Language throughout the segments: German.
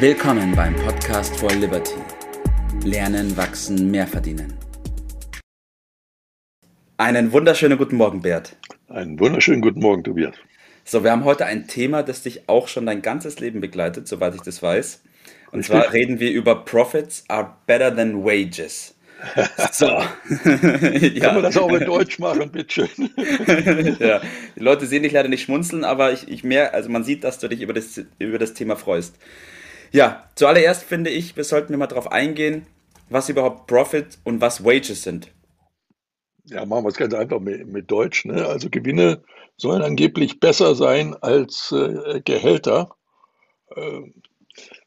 Willkommen beim Podcast for Liberty. Lernen, wachsen, mehr verdienen. Einen wunderschönen guten Morgen, Bert. Einen wunderschönen guten Morgen, Tobias. So, wir haben heute ein Thema, das dich auch schon dein ganzes Leben begleitet, soweit ich das weiß. Und Richtig. zwar reden wir über Profits are better than wages. So. ja. Kann man das auch in Deutsch machen, bitteschön. ja. Die Leute sehen dich leider nicht schmunzeln, aber ich, ich mehr, also man sieht, dass du dich über das, über das Thema freust. Ja, zuallererst finde ich, wir sollten wir mal darauf eingehen, was überhaupt Profit und was Wages sind. Ja, machen wir es ganz einfach mit, mit Deutsch. Ne? Also Gewinne sollen angeblich besser sein als äh, Gehälter. Äh,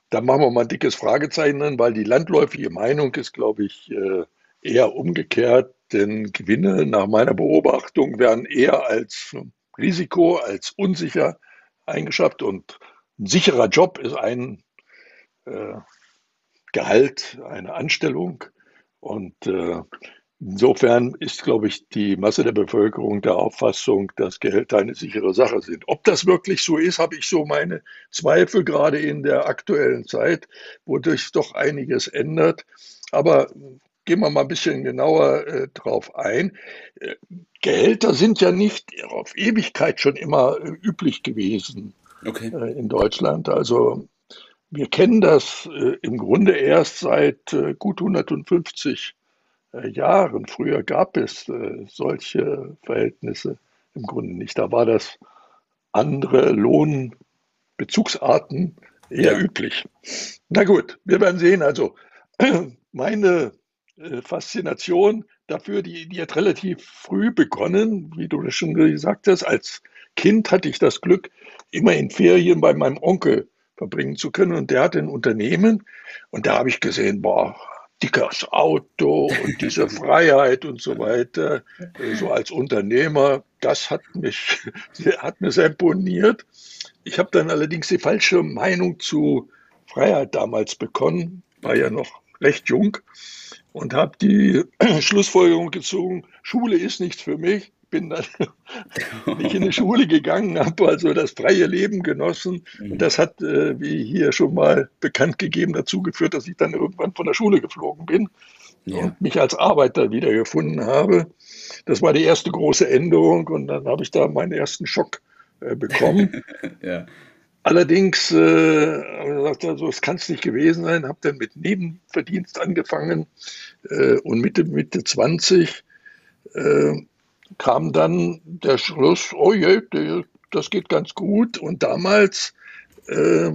da machen wir mal ein dickes Fragezeichen weil die landläufige Meinung ist, glaube ich, äh, eher umgekehrt. Denn Gewinne nach meiner Beobachtung werden eher als Risiko, als unsicher eingeschafft. Und ein sicherer Job ist ein äh, Gehalt, eine Anstellung. Und äh, insofern ist, glaube ich, die Masse der Bevölkerung der Auffassung, dass Gehälter eine sichere Sache sind. Ob das wirklich so ist, habe ich so meine Zweifel, gerade in der aktuellen Zeit, wodurch doch einiges ändert. Aber gehen wir mal ein bisschen genauer äh, drauf ein. Äh, Gehälter sind ja nicht auf Ewigkeit schon immer äh, üblich gewesen okay. äh, in Deutschland. Also wir kennen das äh, im Grunde erst seit äh, gut 150 äh, Jahren. Früher gab es äh, solche Verhältnisse im Grunde nicht. Da war das andere Lohnbezugsarten eher ja. üblich. Na gut, wir werden sehen. Also meine äh, Faszination dafür, die, die hat relativ früh begonnen, wie du das schon gesagt hast. Als Kind hatte ich das Glück, immer in Ferien bei meinem Onkel verbringen zu können. Und der hat ein Unternehmen und da habe ich gesehen, boah, dickes Auto und diese Freiheit und so weiter. So als Unternehmer, das hat mich, hat mir sehr imponiert. Ich habe dann allerdings die falsche Meinung zu Freiheit damals bekommen, war ja noch recht jung und habe die Schlussfolgerung gezogen, Schule ist nichts für mich bin dann nicht in die Schule gegangen, habe also das freie Leben genossen. Und das hat, äh, wie hier schon mal bekannt gegeben, dazu geführt, dass ich dann irgendwann von der Schule geflogen bin ja. und mich als Arbeiter wiedergefunden habe. Das war die erste große Änderung und dann habe ich da meinen ersten Schock äh, bekommen. ja. Allerdings, äh, also es kann es nicht gewesen sein, habe dann mit Nebenverdienst angefangen äh, und Mitte, Mitte 20 äh, kam dann der Schluss, oh je, das geht ganz gut. Und damals äh,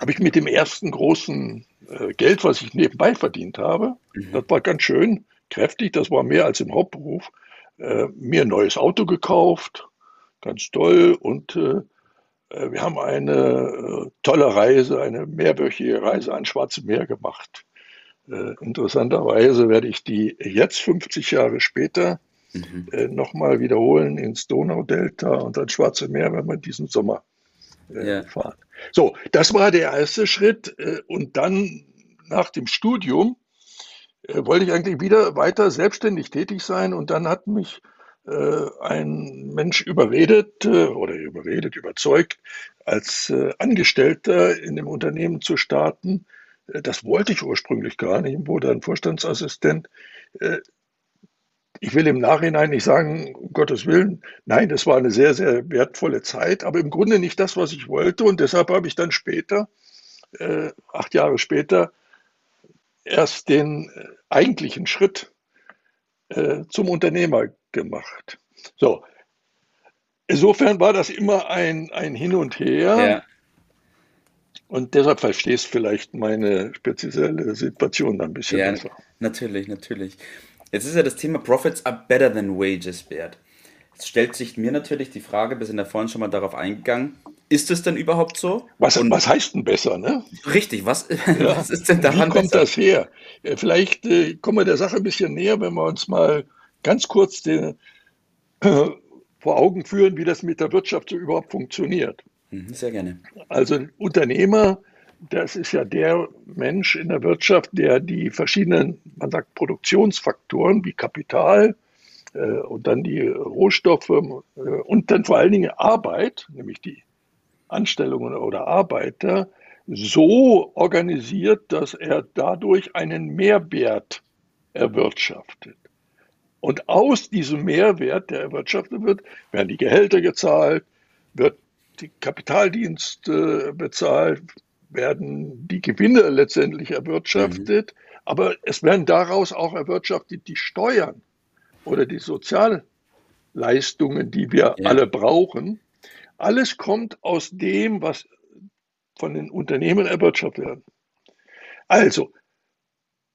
habe ich mit dem ersten großen äh, Geld, was ich nebenbei verdient habe, mhm. das war ganz schön kräftig, das war mehr als im Hauptberuf, äh, mir ein neues Auto gekauft, ganz toll. Und äh, äh, wir haben eine äh, tolle Reise, eine mehrwöchige Reise ans Schwarze Meer gemacht. interessanterweise werde ich die jetzt 50 Jahre später mhm. äh, nochmal wiederholen ins Donaudelta und dann Schwarze Meer, wenn wir diesen Sommer äh, ja. fahren. So, das war der erste Schritt. Äh, und dann nach dem Studium äh, wollte ich eigentlich wieder weiter selbstständig tätig sein. Und dann hat mich äh, ein Mensch überredet oder überredet, überzeugt, als Angestellter in dem Unternehmen zu starten. Das wollte ich ursprünglich gar nicht, wurde dann Vorstandsassistent ich will im Nachhinein nicht sagen, um Gottes Willen, nein, das war eine sehr, sehr wertvolle Zeit, aber im Grunde nicht das, was ich wollte. Und deshalb habe ich dann später, äh, acht Jahre später, erst den äh, eigentlichen Schritt äh, zum Unternehmer gemacht. So. Insofern war das immer ein, ein Hin und Her. Ja. Und deshalb verstehst du vielleicht meine spezielle Situation ein bisschen ja, besser. Natürlich, natürlich. Jetzt ist ja das Thema Profits are better than wages wert. Jetzt stellt sich mir natürlich die Frage, wir sind ja vorhin schon mal darauf eingegangen, ist es denn überhaupt so? Was, was heißt denn besser, ne? Richtig, was, ja. was ist denn daran Wie kommt besser? das her? Vielleicht äh, kommen wir der Sache ein bisschen näher, wenn wir uns mal ganz kurz den, äh, vor Augen führen, wie das mit der Wirtschaft so überhaupt funktioniert. Mhm, sehr gerne. Also Unternehmer das ist ja der Mensch in der Wirtschaft, der die verschiedenen, man sagt, Produktionsfaktoren wie Kapital äh, und dann die Rohstoffe äh, und dann vor allen Dingen Arbeit, nämlich die Anstellungen oder Arbeiter, so organisiert, dass er dadurch einen Mehrwert erwirtschaftet. Und aus diesem Mehrwert, der erwirtschaftet wird, werden die Gehälter gezahlt, wird die Kapitaldienst äh, bezahlt, werden die Gewinne letztendlich erwirtschaftet, mhm. aber es werden daraus auch erwirtschaftet die Steuern oder die Sozialleistungen, die wir ja. alle brauchen. Alles kommt aus dem, was von den Unternehmen erwirtschaftet wird. Also,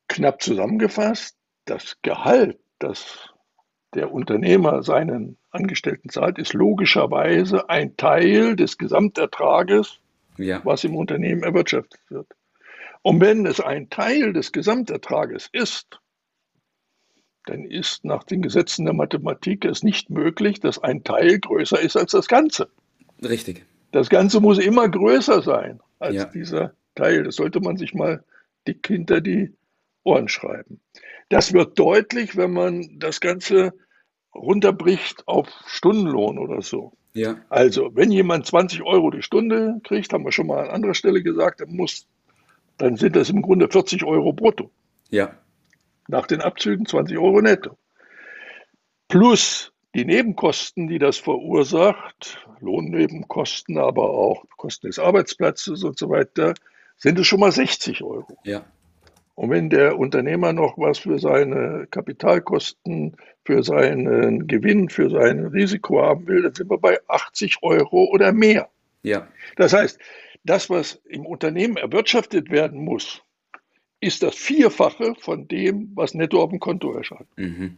knapp zusammengefasst, das Gehalt, das der Unternehmer seinen Angestellten zahlt, ist logischerweise ein Teil des Gesamtertrages, ja. was im Unternehmen erwirtschaftet wird. Und wenn es ein Teil des Gesamtertrages ist, dann ist nach den Gesetzen der Mathematik es nicht möglich, dass ein Teil größer ist als das Ganze. Richtig. Das Ganze muss immer größer sein als ja. dieser Teil. Das sollte man sich mal dick hinter die Ohren schreiben. Das wird deutlich, wenn man das Ganze runterbricht auf Stundenlohn oder so. Ja. Also, wenn jemand 20 Euro die Stunde kriegt, haben wir schon mal an anderer Stelle gesagt, dann muss, dann sind das im Grunde 40 Euro brutto. Ja. Nach den Abzügen 20 Euro netto. Plus die Nebenkosten, die das verursacht, Lohnnebenkosten, aber auch Kosten des Arbeitsplatzes und so weiter, sind es schon mal 60 Euro. Ja. Und wenn der Unternehmer noch was für seine Kapitalkosten, für seinen Gewinn, für sein Risiko haben will, dann sind wir bei 80 Euro oder mehr. Ja. Das heißt, das, was im Unternehmen erwirtschaftet werden muss, ist das Vierfache von dem, was netto auf dem Konto erscheint. Mhm.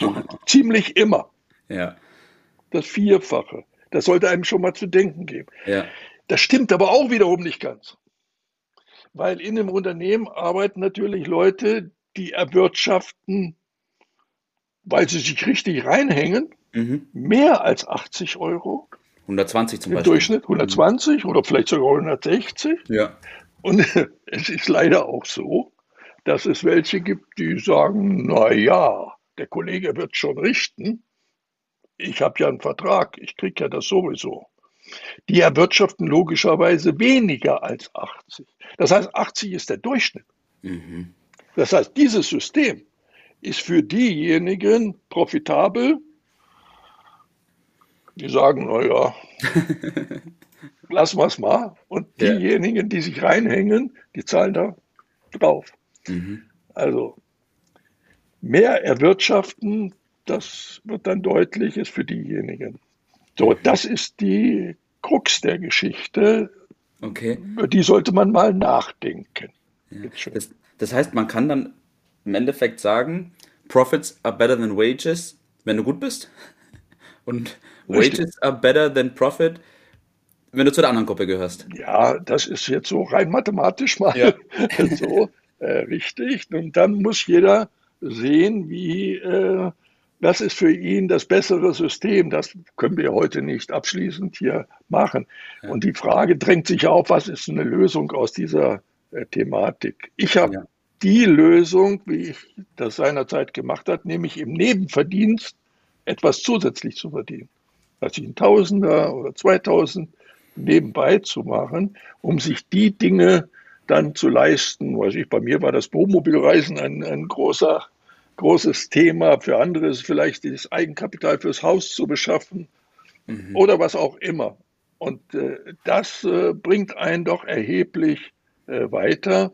so, ziemlich immer. Ja. Das Vierfache. Das sollte einem schon mal zu denken geben. Ja. Das stimmt aber auch wiederum nicht ganz weil in einem Unternehmen arbeiten natürlich Leute, die erwirtschaften, weil sie sich richtig reinhängen, mhm. mehr als 80 Euro. 120 zum Im Beispiel. Durchschnitt 120 mhm. oder vielleicht sogar 160. Ja. Und es ist leider auch so, dass es welche gibt, die sagen, na ja, der Kollege wird schon richten. Ich habe ja einen Vertrag, ich kriege ja das sowieso. Die erwirtschaften logischerweise weniger als 80. Das heißt, 80 ist der Durchschnitt. Mhm. Das heißt, dieses System ist für diejenigen profitabel, die sagen, naja, lassen wir es mal. Und diejenigen, die sich reinhängen, die zahlen da drauf. Mhm. Also mehr erwirtschaften, das wird dann deutlich, ist für diejenigen. So, das ist die Krux der Geschichte. Okay. Über die sollte man mal nachdenken. Ja. Das, das, heißt, man kann dann im Endeffekt sagen, Profits are better than wages, wenn du gut bist. Und Richtig. Wages are better than profit, wenn du zu der anderen Gruppe gehörst. Ja, das ist jetzt so rein mathematisch mal ja. so äh, richtig. Und dann muss jeder sehen, wie äh, das ist für ihn das bessere System. Das können wir heute nicht abschließend hier machen. Und die Frage drängt sich auf, was ist eine Lösung aus dieser äh, Thematik? Ich habe ja. die Lösung, wie ich das seinerzeit gemacht habe, nämlich im Nebenverdienst etwas zusätzlich zu verdienen. Also ein Tausender oder 2000 nebenbei zu machen, um sich die Dinge dann zu leisten. Weiß ich, bei mir war das Wohnmobilreisen ein, ein großer großes Thema. Für andere ist vielleicht das Eigenkapital fürs Haus zu beschaffen mhm. oder was auch immer. Und äh, das äh, bringt einen doch erheblich äh, weiter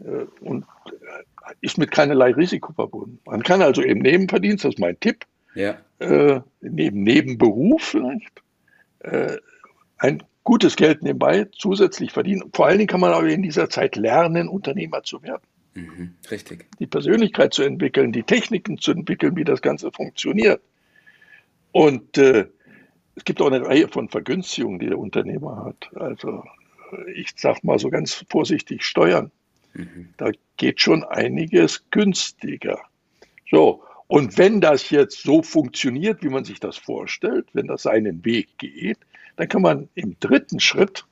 äh, und äh, ist mit keinerlei Risiko verbunden. Man kann also eben Nebenverdienst, das ist mein Tipp, ja. Äh, neben Nebenberuf vielleicht, ein gutes Geld nebenbei zusätzlich verdienen. Vor allen Dingen kann man aber in dieser Zeit lernen, Unternehmer zu werden. Mhm, richtig. Die Persönlichkeit zu entwickeln, die Techniken zu entwickeln, wie das Ganze funktioniert. Und äh, es gibt auch eine Reihe von Vergünstigungen, die der Unternehmer hat. Also ich sage mal so ganz vorsichtig Steuern. Mhm. Da geht schon einiges günstiger. So, und wenn das jetzt so funktioniert, wie man sich das vorstellt, wenn das seinen Weg geht, dann kann man im dritten Schritt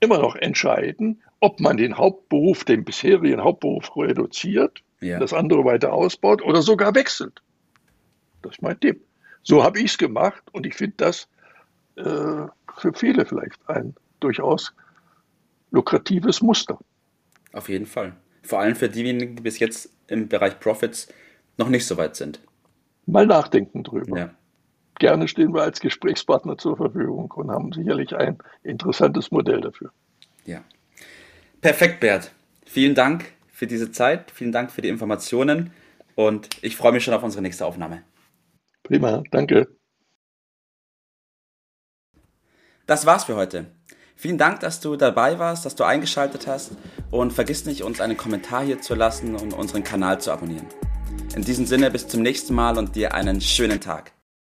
immer noch entscheiden, ob man den Hauptberuf, den bisherigen Hauptberuf reduziert, ja. das andere weiter ausbaut oder sogar wechselt. Das ist mein Tipp. So habe ich es gemacht und ich finde das äh, für viele vielleicht ein durchaus lukratives Muster. Auf jeden Fall. Vor allem für diejenigen, die bis jetzt im Bereich Profits noch nicht so weit sind. Mal nachdenken drüber. Ja. Gerne stehen wir als Gesprächspartner zur Verfügung und haben sicherlich ein interessantes Modell dafür. Ja. Perfekt, Bert. Vielen Dank für diese Zeit. Vielen Dank für die Informationen. Und ich freue mich schon auf unsere nächste Aufnahme. Prima, danke. Das war's für heute. Vielen Dank, dass du dabei warst, dass du eingeschaltet hast und vergiss nicht, uns einen Kommentar hier zu lassen und unseren Kanal zu abonnieren. In diesem Sinne bis zum nächsten Mal und dir einen schönen Tag.